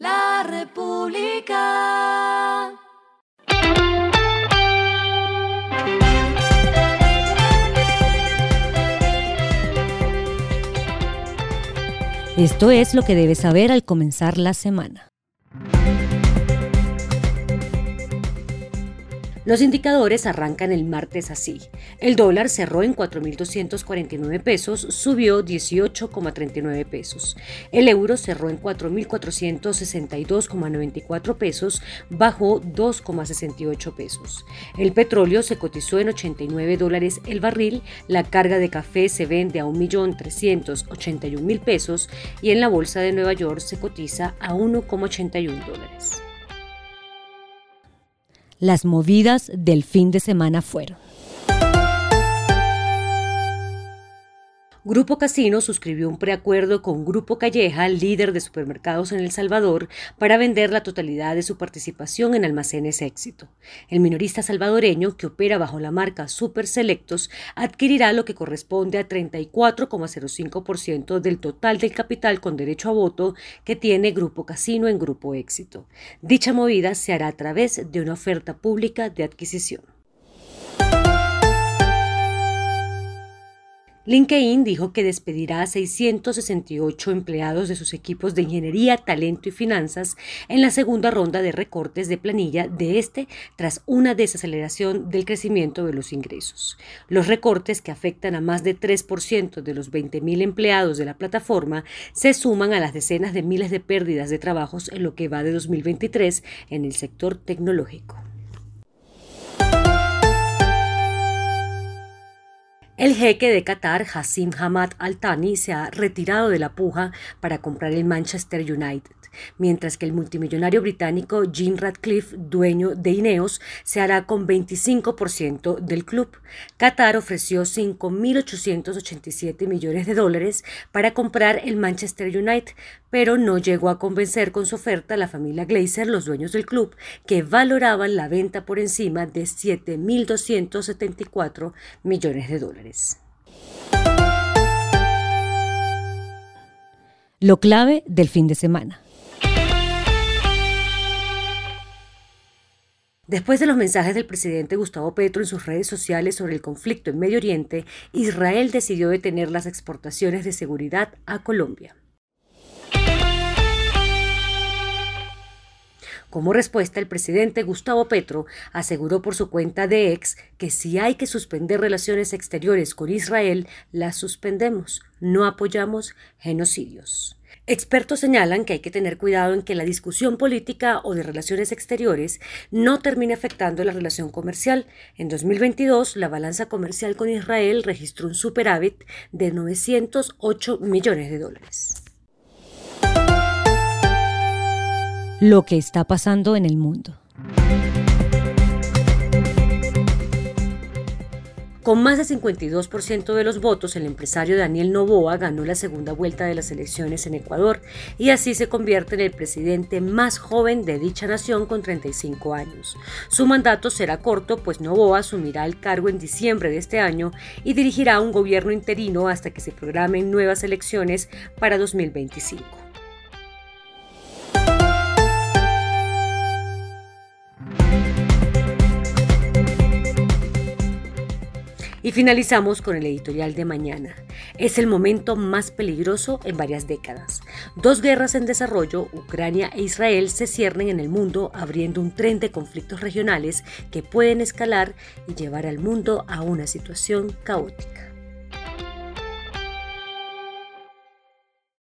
La República. Esto es lo que debes saber al comenzar la semana. Los indicadores arrancan el martes así. El dólar cerró en 4.249 pesos, subió 18,39 pesos. El euro cerró en 4.462,94 pesos, bajó 2,68 pesos. El petróleo se cotizó en 89 dólares el barril, la carga de café se vende a 1.381.000 pesos y en la bolsa de Nueva York se cotiza a 1,81 dólares. Las movidas del fin de semana fueron. Grupo Casino suscribió un preacuerdo con Grupo Calleja, líder de supermercados en El Salvador, para vender la totalidad de su participación en Almacenes Éxito. El minorista salvadoreño, que opera bajo la marca Super Selectos, adquirirá lo que corresponde a 34,05% del total del capital con derecho a voto que tiene Grupo Casino en Grupo Éxito. Dicha movida se hará a través de una oferta pública de adquisición. LinkedIn dijo que despedirá a 668 empleados de sus equipos de ingeniería, talento y finanzas en la segunda ronda de recortes de planilla de este tras una desaceleración del crecimiento de los ingresos. Los recortes que afectan a más de 3% de los 20.000 empleados de la plataforma se suman a las decenas de miles de pérdidas de trabajos en lo que va de 2023 en el sector tecnológico. El jeque de Qatar, Hassim Hamad Al Thani, se ha retirado de la puja para comprar el Manchester United mientras que el multimillonario británico Jim Radcliffe, dueño de Ineos, se hará con 25% del club. Qatar ofreció 5.887 millones de dólares para comprar el Manchester United, pero no llegó a convencer con su oferta a la familia Glazer, los dueños del club, que valoraban la venta por encima de 7.274 millones de dólares. Lo clave del fin de semana. Después de los mensajes del presidente Gustavo Petro en sus redes sociales sobre el conflicto en Medio Oriente, Israel decidió detener las exportaciones de seguridad a Colombia. Como respuesta, el presidente Gustavo Petro aseguró por su cuenta de ex que si hay que suspender relaciones exteriores con Israel, las suspendemos, no apoyamos genocidios. Expertos señalan que hay que tener cuidado en que la discusión política o de relaciones exteriores no termine afectando la relación comercial. En 2022, la balanza comercial con Israel registró un superávit de 908 millones de dólares. Lo que está pasando en el mundo. Con más del 52% de los votos, el empresario Daniel Novoa ganó la segunda vuelta de las elecciones en Ecuador y así se convierte en el presidente más joven de dicha nación con 35 años. Su mandato será corto, pues Novoa asumirá el cargo en diciembre de este año y dirigirá un gobierno interino hasta que se programen nuevas elecciones para 2025. Y finalizamos con el editorial de mañana. Es el momento más peligroso en varias décadas. Dos guerras en desarrollo, Ucrania e Israel, se ciernen en el mundo abriendo un tren de conflictos regionales que pueden escalar y llevar al mundo a una situación caótica.